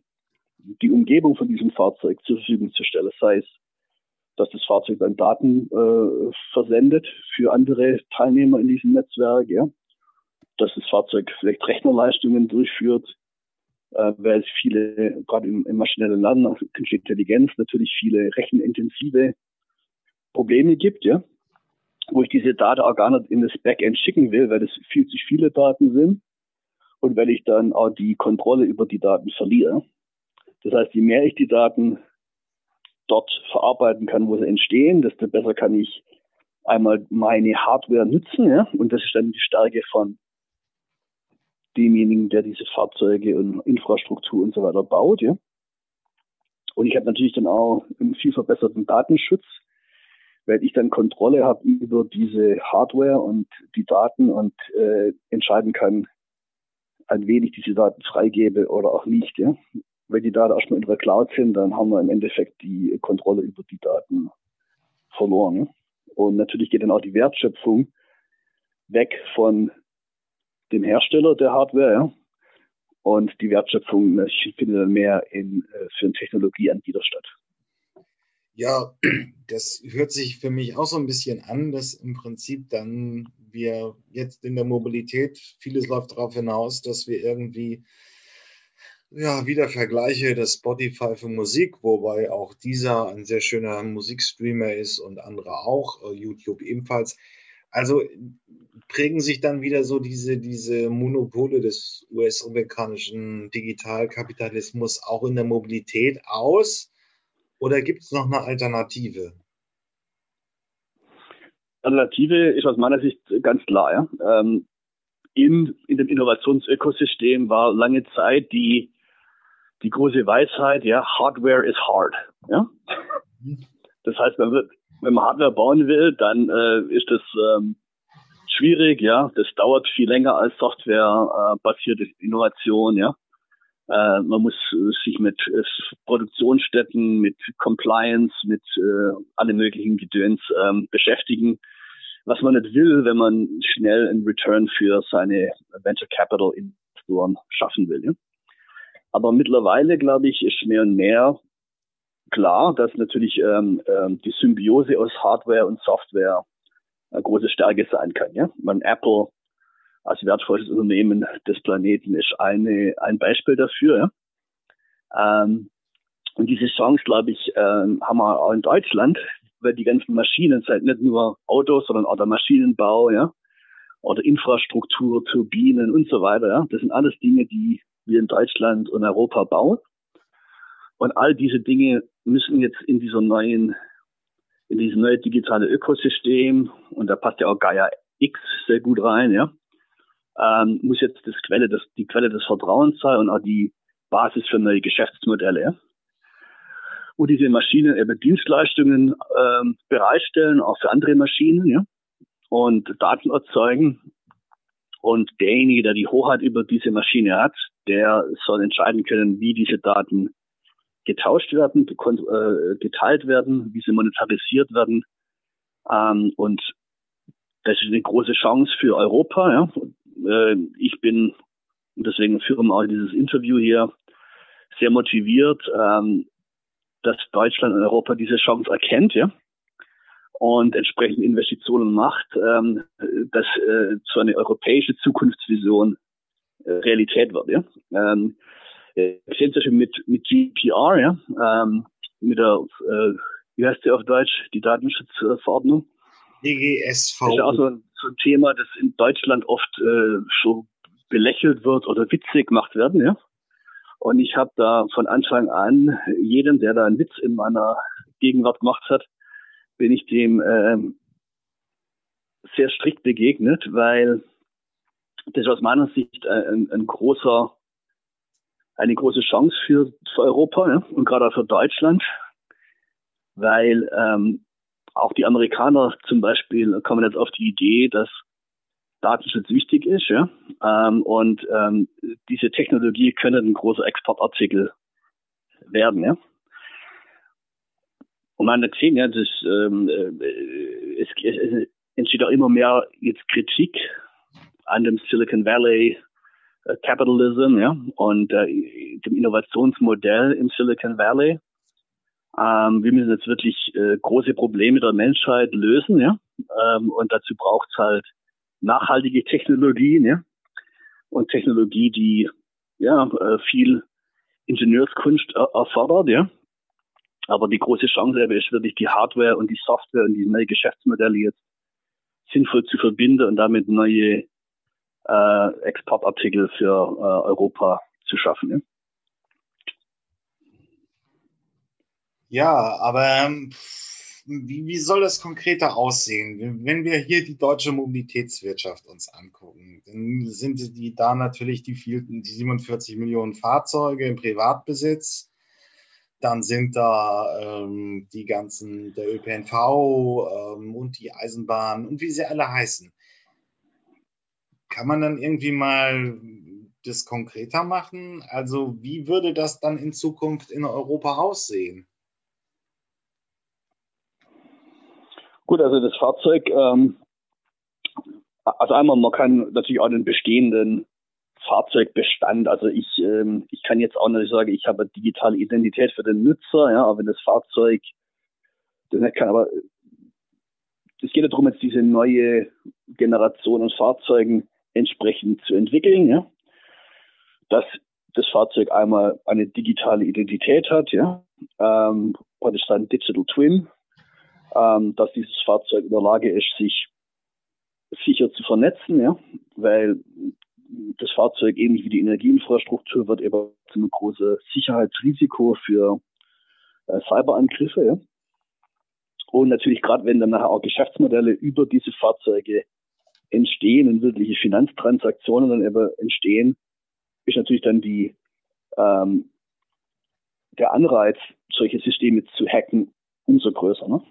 die Umgebung von diesem Fahrzeug zur Verfügung zu stellen. Sei es, dass das Fahrzeug dann Daten äh, versendet für andere Teilnehmer in diesem Netzwerk, ja. dass das Fahrzeug vielleicht Rechnerleistungen durchführt, äh, weil es viele, gerade im, im maschinellen Lernen, also künstliche Intelligenz, natürlich viele rechenintensive Probleme gibt, ja, wo ich diese Daten auch gar nicht in das Backend schicken will, weil das viel zu viele Daten sind und weil ich dann auch die Kontrolle über die Daten verliere. Das heißt, je mehr ich die Daten dort verarbeiten kann, wo sie entstehen, desto besser kann ich einmal meine Hardware nutzen, ja, und das ist dann die Stärke von demjenigen, der diese Fahrzeuge und Infrastruktur und so weiter baut, ja. Und ich habe natürlich dann auch einen viel verbesserten Datenschutz, weil ich dann Kontrolle habe über diese Hardware und die Daten und äh, entscheiden kann, an wen ich diese Daten freigebe oder auch nicht. Ja? Wenn die Daten erstmal in der Cloud sind, dann haben wir im Endeffekt die Kontrolle über die Daten verloren. Und natürlich geht dann auch die Wertschöpfung weg von dem Hersteller der Hardware, ja? Und die Wertschöpfung findet dann mehr in, äh, für einen Technologieanbieter statt. Ja, [CLEARS THROAT] das hört sich für mich auch so ein bisschen an, dass im Prinzip dann wir jetzt in der Mobilität, vieles läuft darauf hinaus, dass wir irgendwie ja, wieder vergleiche das Spotify für Musik, wobei auch dieser ein sehr schöner Musikstreamer ist und andere auch, äh, YouTube ebenfalls. Also prägen sich dann wieder so diese, diese Monopole des US-amerikanischen Digitalkapitalismus auch in der Mobilität aus? Oder gibt es noch eine Alternative? Alternative ist aus meiner Sicht ganz klar. Ja. Ähm, in, in dem Innovationsökosystem war lange Zeit die, die große Weisheit, ja, Hardware is hard. Ja. Das heißt, wenn, wir, wenn man Hardware bauen will, dann äh, ist das ähm, schwierig, ja. Das dauert viel länger als Software-basierte äh, Innovation, ja. Äh, man muss sich mit äh, Produktionsstätten, mit Compliance, mit äh, alle möglichen Gedöns ähm, beschäftigen, was man nicht will, wenn man schnell einen Return für seine Venture Capital Investoren schaffen will. Ja? Aber mittlerweile, glaube ich, ist mehr und mehr klar, dass natürlich ähm, ähm, die Symbiose aus Hardware und Software eine große Stärke sein kann. Ja? Man Apple als wertvolles Unternehmen des Planeten ist eine, ein Beispiel dafür. Ja? Ähm, und diese Chance, glaube ich, ähm, haben wir auch in Deutschland, weil die ganzen Maschinen sind nicht nur Autos, sondern auch der Maschinenbau, ja, oder Infrastruktur, Turbinen und so weiter. Ja. Das sind alles Dinge, die wir in Deutschland und Europa bauen. Und all diese Dinge müssen jetzt in dieser neuen, in dieses neue digitale Ökosystem, und da passt ja auch Gaia X sehr gut rein, ja, ähm, muss jetzt das Quelle, das, die Quelle des Vertrauens sein und auch die Basis für neue Geschäftsmodelle. Ja? Wo diese Maschinen eben Dienstleistungen ähm, bereitstellen, auch für andere Maschinen, ja, und Daten erzeugen. Und derjenige, der die Hoheit über diese Maschine hat, der soll entscheiden können, wie diese Daten getauscht werden, äh, geteilt werden, wie sie monetarisiert werden. Ähm, und das ist eine große Chance für Europa. Ja äh, ich bin, deswegen führen wir auch dieses Interview hier, sehr motiviert, ähm, dass Deutschland und Europa diese Chance erkennt, ja, und entsprechend Investitionen macht, ähm, dass äh, so eine europäische Zukunftsvision äh, Realität wird, ja. Ähm, wir sehen es mit, mit GPR, ja, ähm, mit der, äh, wie heißt die auf Deutsch, die Datenschutzverordnung? DGSV. Das ist auch so ein, so ein Thema, das in Deutschland oft äh, so belächelt wird oder witzig gemacht werden, ja. Und ich habe da von Anfang an jedem, der da einen Witz in meiner Gegenwart gemacht hat, bin ich dem ähm, sehr strikt begegnet, weil das aus meiner Sicht ein, ein großer, eine große Chance für, für Europa ja, und gerade auch für Deutschland, weil ähm, auch die Amerikaner zum Beispiel kommen jetzt auf die Idee, dass Datenschutz wichtig ist, ja. Ähm, und ähm, diese Technologie können ein großer Exportartikel werden, ja. Und man hat gesehen, ja, das, ähm, äh, es, es entsteht auch immer mehr jetzt Kritik an dem Silicon Valley äh, Capitalism, ja, und äh, dem Innovationsmodell im Silicon Valley. Ähm, wir müssen jetzt wirklich äh, große Probleme der Menschheit lösen, ja, ähm, und dazu braucht es halt nachhaltige Technologien, ja, und Technologie, die ja äh, viel Ingenieurskunst erfordert, ja. Aber die große Chance ist wirklich die Hardware und die Software und die neue Geschäftsmodelle jetzt sinnvoll zu verbinden und damit neue äh, Exportartikel für äh, Europa zu schaffen. Ja, ja aber ähm, wie, wie soll das konkreter aussehen? Wenn wir hier die deutsche Mobilitätswirtschaft uns angucken, dann sind die da natürlich die, vielen, die 47 Millionen Fahrzeuge im Privatbesitz. Dann sind da ähm, die ganzen, der ÖPNV ähm, und die Eisenbahn und wie sie alle heißen. Kann man dann irgendwie mal das konkreter machen? Also wie würde das dann in Zukunft in Europa aussehen? Gut, also das Fahrzeug, ähm, also einmal, man kann natürlich auch den bestehenden Fahrzeugbestand, also ich, ähm, ich kann jetzt auch nicht sagen, ich habe digitale Identität für den Nutzer, ja, aber wenn das Fahrzeug das nicht kann, aber es geht ja darum, jetzt diese neue Generation an Fahrzeugen entsprechend zu entwickeln, ja, dass das Fahrzeug einmal eine digitale Identität hat, ja, ähm, praktisch sein Digital Twin, ähm, dass dieses Fahrzeug in der Lage ist, sich sicher zu vernetzen, ja, weil das Fahrzeug ähnlich wie die Energieinfrastruktur wird eben zu einem großen Sicherheitsrisiko für äh, Cyberangriffe. Ja. Und natürlich gerade wenn dann nachher auch Geschäftsmodelle über diese Fahrzeuge entstehen und wirkliche Finanztransaktionen dann eben entstehen, ist natürlich dann die ähm, der Anreiz, solche Systeme zu hacken, umso größer. Ne?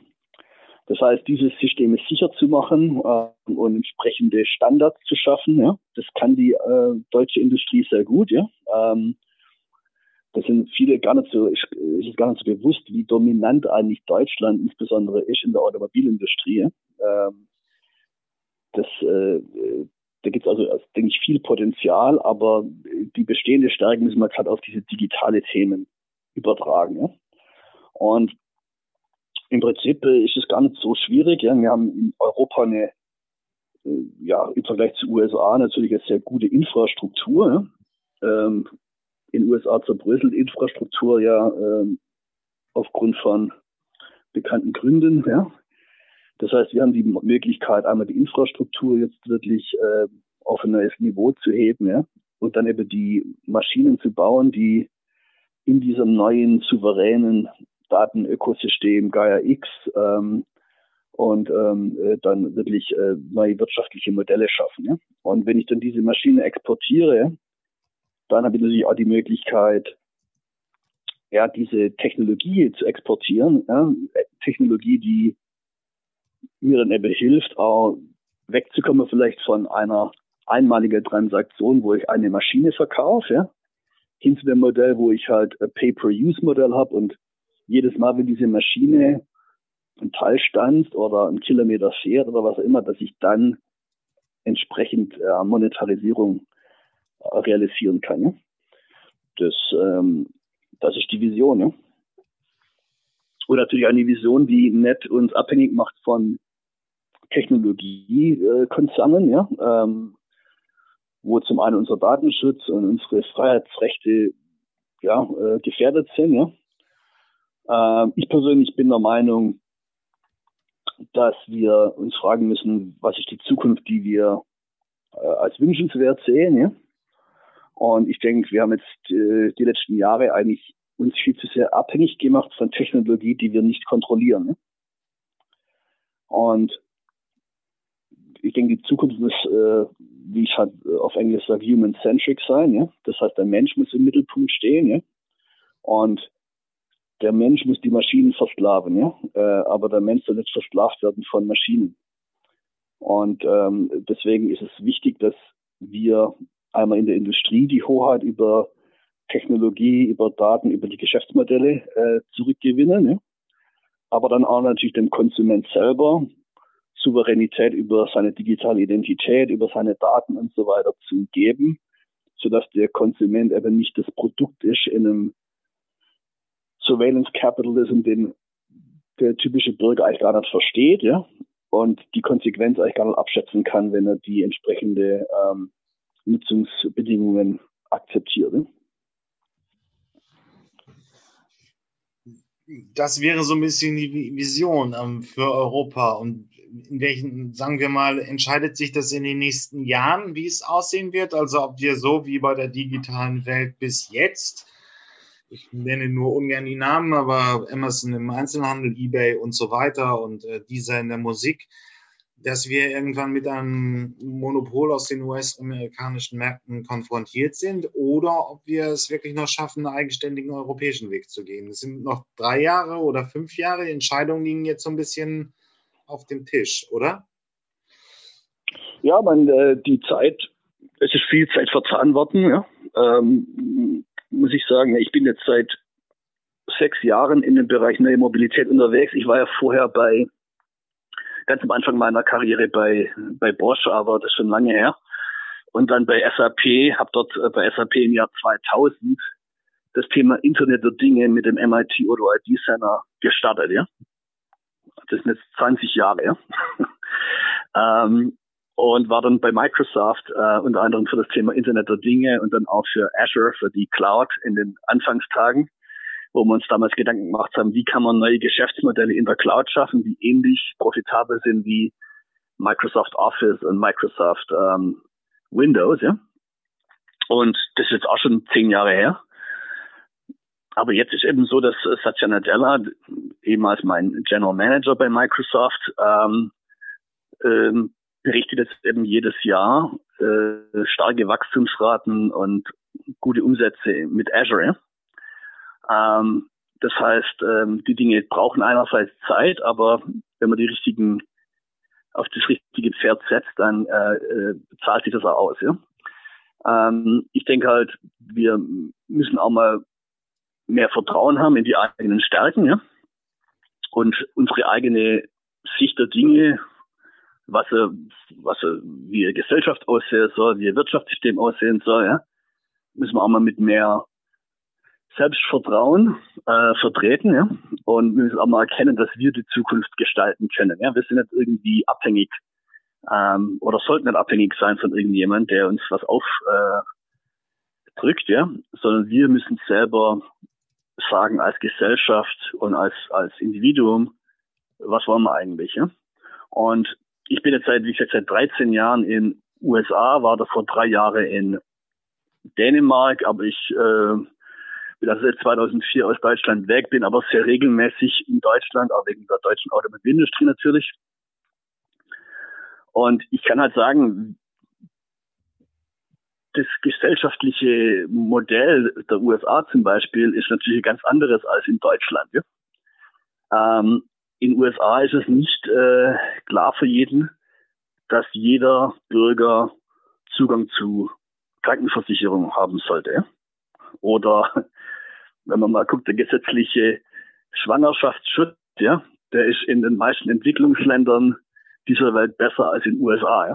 Das heißt, diese Systeme sicher zu machen äh, und entsprechende Standards zu schaffen, ja, das kann die äh, deutsche Industrie sehr gut, ja. Ähm, das sind viele gar nicht so, ist, ist gar nicht so bewusst, wie dominant eigentlich Deutschland insbesondere ist in der Automobilindustrie. Ähm, das, äh, da gibt es also, also, denke ich, viel Potenzial, aber die bestehende Stärke müssen wir gerade auf diese digitale Themen übertragen. Ja. Und im Prinzip äh, ist es gar nicht so schwierig. Ja. Wir haben in Europa eine, äh, ja, im Vergleich zu USA natürlich eine sehr gute Infrastruktur. Ja. Ähm, in USA zerbröselt Infrastruktur ja ähm, aufgrund von bekannten Gründen. Ja. Das heißt, wir haben die Möglichkeit, einmal die Infrastruktur jetzt wirklich äh, auf ein neues Niveau zu heben ja, und dann eben die Maschinen zu bauen, die in diesem neuen souveränen Datenökosystem Gaia X ähm, und ähm, äh, dann wirklich äh, neue wirtschaftliche Modelle schaffen. Ja? Und wenn ich dann diese Maschine exportiere, dann habe ich natürlich auch die Möglichkeit, ja, diese Technologie zu exportieren, ja? Technologie, die mir dann eben hilft, auch wegzukommen vielleicht von einer einmaligen Transaktion, wo ich eine Maschine verkaufe, ja? hin zu dem Modell, wo ich halt ein Pay-per-Use-Modell habe und jedes Mal, wenn diese Maschine ein Teil stanzt oder einen Kilometer fährt oder was auch immer, dass ich dann entsprechend äh, Monetarisierung äh, realisieren kann. Ne? Das, ähm, das ist die Vision. Ne? Und natürlich eine Vision, die nicht uns abhängig macht von Technologiekonzernen, ja, ähm, wo zum einen unser Datenschutz und unsere Freiheitsrechte ja, äh, gefährdet sind, ja. Äh, ich persönlich bin der Meinung, dass wir uns fragen müssen, was ist die Zukunft, die wir äh, als wünschenswert sehen. Ja? Und ich denke, wir haben jetzt äh, die letzten Jahre eigentlich uns viel zu sehr abhängig gemacht von Technologie, die wir nicht kontrollieren. Ne? Und ich denke, die Zukunft muss, äh, wie ich halt auf Englisch sage, human-centric sein. Ja? Das heißt, der Mensch muss im Mittelpunkt stehen. Ja? Und der Mensch muss die Maschinen versklaven, ja, äh, aber der Mensch soll nicht versklavt werden von Maschinen. Und ähm, deswegen ist es wichtig, dass wir einmal in der Industrie die Hoheit über Technologie, über Daten, über die Geschäftsmodelle äh, zurückgewinnen, ja? aber dann auch natürlich dem Konsument selber Souveränität über seine digitale Identität, über seine Daten und so weiter zu geben, sodass der Konsument eben nicht das Produkt ist in einem Surveillance Capitalism, den der typische Bürger eigentlich gar nicht versteht, ja, und die Konsequenz eigentlich gar nicht abschätzen kann, wenn er die entsprechende ähm, Nutzungsbedingungen akzeptiert. Das wäre so ein bisschen die Vision ähm, für Europa. Und in welchen, sagen wir mal, entscheidet sich das in den nächsten Jahren, wie es aussehen wird? Also ob wir so wie bei der digitalen Welt bis jetzt, ich nenne nur ungern die Namen, aber Amazon im Einzelhandel, eBay und so weiter und äh, dieser in der Musik, dass wir irgendwann mit einem Monopol aus den US-amerikanischen Märkten konfrontiert sind oder ob wir es wirklich noch schaffen, einen eigenständigen europäischen Weg zu gehen. Es sind noch drei Jahre oder fünf Jahre. Entscheidungen liegen jetzt so ein bisschen auf dem Tisch, oder? Ja, man, äh, die Zeit, es ist viel Zeit verzahnt worden, ja. Ähm, muss ich sagen, ich bin jetzt seit sechs Jahren in dem Bereich neue Mobilität unterwegs. Ich war ja vorher bei ganz am Anfang meiner Karriere bei, bei Bosch, aber das ist schon lange her. Und dann bei SAP, habe dort äh, bei SAP im Jahr 2000 das Thema Internet der Dinge mit dem MIT oder ID Center gestartet, ja. Das sind jetzt 20 Jahre, ja. [LAUGHS] ähm, und war dann bei Microsoft äh, unter anderem für das Thema Internet der Dinge und dann auch für Azure, für die Cloud in den Anfangstagen wo wir uns damals Gedanken gemacht haben, wie kann man neue Geschäftsmodelle in der Cloud schaffen, die ähnlich profitabel sind wie Microsoft Office und Microsoft ähm, Windows, ja. Und das ist jetzt auch schon zehn Jahre her. Aber jetzt ist eben so, dass Satya Nadella, ehemals mein General Manager bei Microsoft, ähm, ähm, berichtet jetzt eben jedes Jahr äh, starke Wachstumsraten und gute Umsätze mit Azure. Ähm, das heißt, ähm, die Dinge brauchen einerseits Zeit, aber wenn man die richtigen auf das richtige Pferd setzt, dann äh, äh, zahlt sich das auch aus. Ja? Ähm, ich denke halt, wir müssen auch mal mehr Vertrauen haben in die eigenen Stärken ja? und unsere eigene Sicht der Dinge, was, was wie eine Gesellschaft aussehen soll, wie ein Wirtschaftssystem aussehen soll, ja? müssen wir auch mal mit mehr Selbstvertrauen äh, vertreten ja? und wir müssen auch mal erkennen, dass wir die Zukunft gestalten können. Ja? Wir sind nicht irgendwie abhängig ähm, oder sollten nicht abhängig sein von irgendjemand, der uns was aufdrückt, äh, ja? sondern wir müssen selber sagen als Gesellschaft und als, als Individuum, was wollen wir eigentlich. Ja? Und ich bin jetzt seit, wie gesagt, seit 13 Jahren in USA, war davor drei Jahre in Dänemark, aber ich äh, bin also seit 2004 aus Deutschland weg, bin aber sehr regelmäßig in Deutschland, auch wegen der deutschen Automobilindustrie natürlich. Und ich kann halt sagen, das gesellschaftliche Modell der USA zum Beispiel ist natürlich ganz anderes als in Deutschland. Ja? Ähm, in USA ist es nicht äh, klar für jeden, dass jeder Bürger Zugang zu Krankenversicherung haben sollte. Oder [LAUGHS] wenn man mal guckt, der gesetzliche Schwangerschaftsschutz, ja, der ist in den meisten Entwicklungsländern dieser Welt besser als in den USA.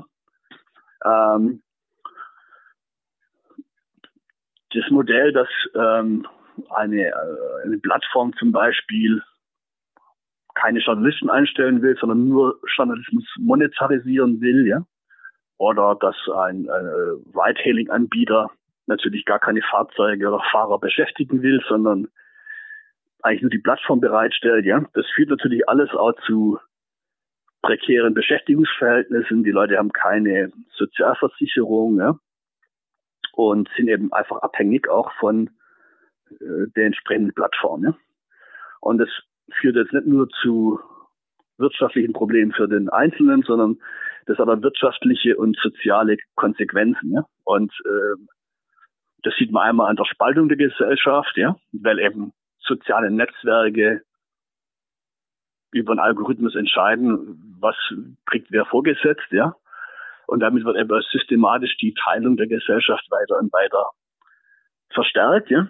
Ja. Ähm, das Modell, dass ähm, eine, äh, eine Plattform zum Beispiel keine Journalisten einstellen will, sondern nur Journalismus monetarisieren will, ja, oder dass ein, äh, Ride-Hailing-Anbieter natürlich gar keine Fahrzeuge oder Fahrer beschäftigen will, sondern eigentlich nur die Plattform bereitstellt, ja. Das führt natürlich alles auch zu prekären Beschäftigungsverhältnissen. Die Leute haben keine Sozialversicherung, ja. Und sind eben einfach abhängig auch von äh, der entsprechenden Plattform, ja. Und das führt jetzt nicht nur zu wirtschaftlichen Problemen für den Einzelnen, sondern das hat auch wirtschaftliche und soziale Konsequenzen. Ja? Und äh, das sieht man einmal an der Spaltung der Gesellschaft, ja, weil eben soziale Netzwerke über einen Algorithmus entscheiden, was kriegt wer vorgesetzt, ja. Und damit wird eben systematisch die Teilung der Gesellschaft weiter und weiter verstärkt, ja.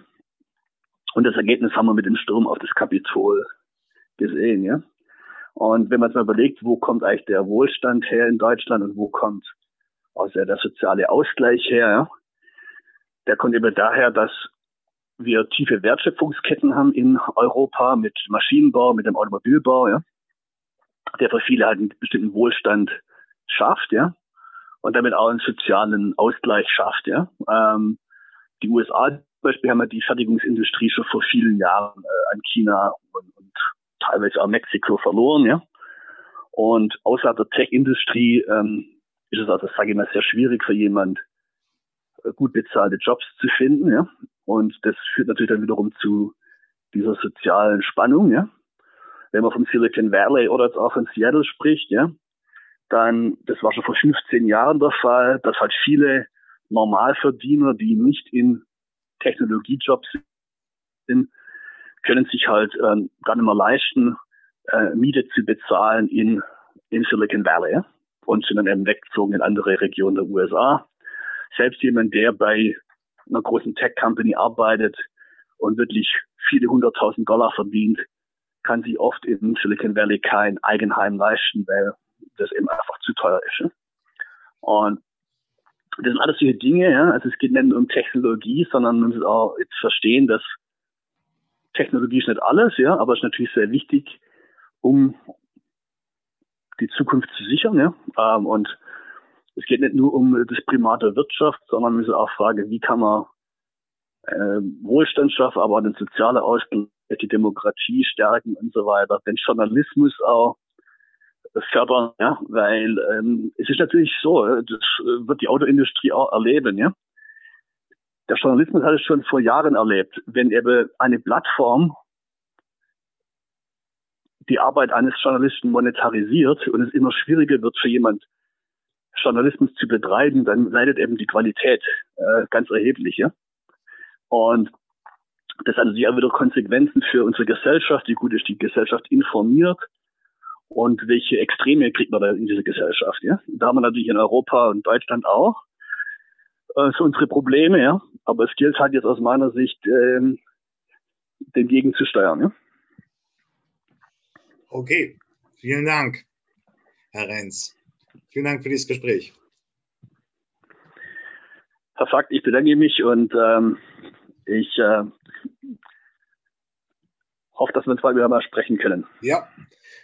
Und das Ergebnis haben wir mit dem Sturm auf das Kapitol gesehen, ja. Und wenn man sich mal überlegt, wo kommt eigentlich der Wohlstand her in Deutschland und wo kommt also der soziale Ausgleich her, ja, der kommt eben daher, dass wir tiefe Wertschöpfungsketten haben in Europa mit Maschinenbau, mit dem Automobilbau, ja, der für viele halt einen bestimmten Wohlstand schafft, ja, und damit auch einen sozialen Ausgleich schafft, ja. Ähm, die USA zum Beispiel haben ja die Fertigungsindustrie schon vor vielen Jahren äh, an China und, und teilweise auch Mexiko verloren, ja. Und außerhalb der Tech-Industrie ähm, ist es also, sage ich mal, sehr schwierig für jemand, äh, gut bezahlte Jobs zu finden, ja. Und das führt natürlich dann wiederum zu dieser sozialen Spannung, ja. Wenn man vom Silicon Valley oder jetzt auch von Seattle spricht, ja, dann, das war schon vor 15 Jahren der Fall, dass halt viele Normalverdiener, die nicht in Technologiejobs sind, können sich halt ähm, gar nicht mehr leisten, äh, Miete zu bezahlen in, in Silicon Valley und sind dann eben weggezogen in andere Regionen der USA selbst jemand, der bei einer großen Tech-Company arbeitet und wirklich viele hunderttausend Dollar verdient, kann sich oft in Silicon Valley kein Eigenheim leisten, weil das eben einfach zu teuer ist. Und das sind alles solche Dinge, ja. Also es geht nicht nur um Technologie, sondern man muss auch jetzt verstehen, dass Technologie ist nicht alles, ja, aber es ist natürlich sehr wichtig, um die Zukunft zu sichern, ja. Ähm, und es geht nicht nur um das Primat der Wirtschaft, sondern man muss auch fragen, wie kann man äh, Wohlstand schaffen, aber den sozialen Ausgleich, die Demokratie stärken und so weiter, den Journalismus auch fördern, ja, weil ähm, es ist natürlich so, äh, das äh, wird die Autoindustrie auch erleben, ja. Der Journalismus hat es schon vor Jahren erlebt, wenn eben eine Plattform die Arbeit eines Journalisten monetarisiert und es immer schwieriger wird für jemand Journalismus zu betreiben, dann leidet eben die Qualität äh, ganz erheblich. Ja? Und das hat natürlich auch wieder Konsequenzen für unsere Gesellschaft. Wie gut ist die Gesellschaft informiert? Und welche Extreme kriegt man da in dieser Gesellschaft? Ja? Da haben wir natürlich in Europa und Deutschland auch äh, so unsere Probleme, ja. Aber es gilt halt jetzt aus meiner Sicht, ähm, den gegenzusteuern, ja. Okay, vielen Dank, Herr Renz. Vielen Dank für dieses Gespräch. Herr Fakt, ich bedanke mich und ähm, ich äh, hoffe, dass wir uns bald wieder mal sprechen können. Ja,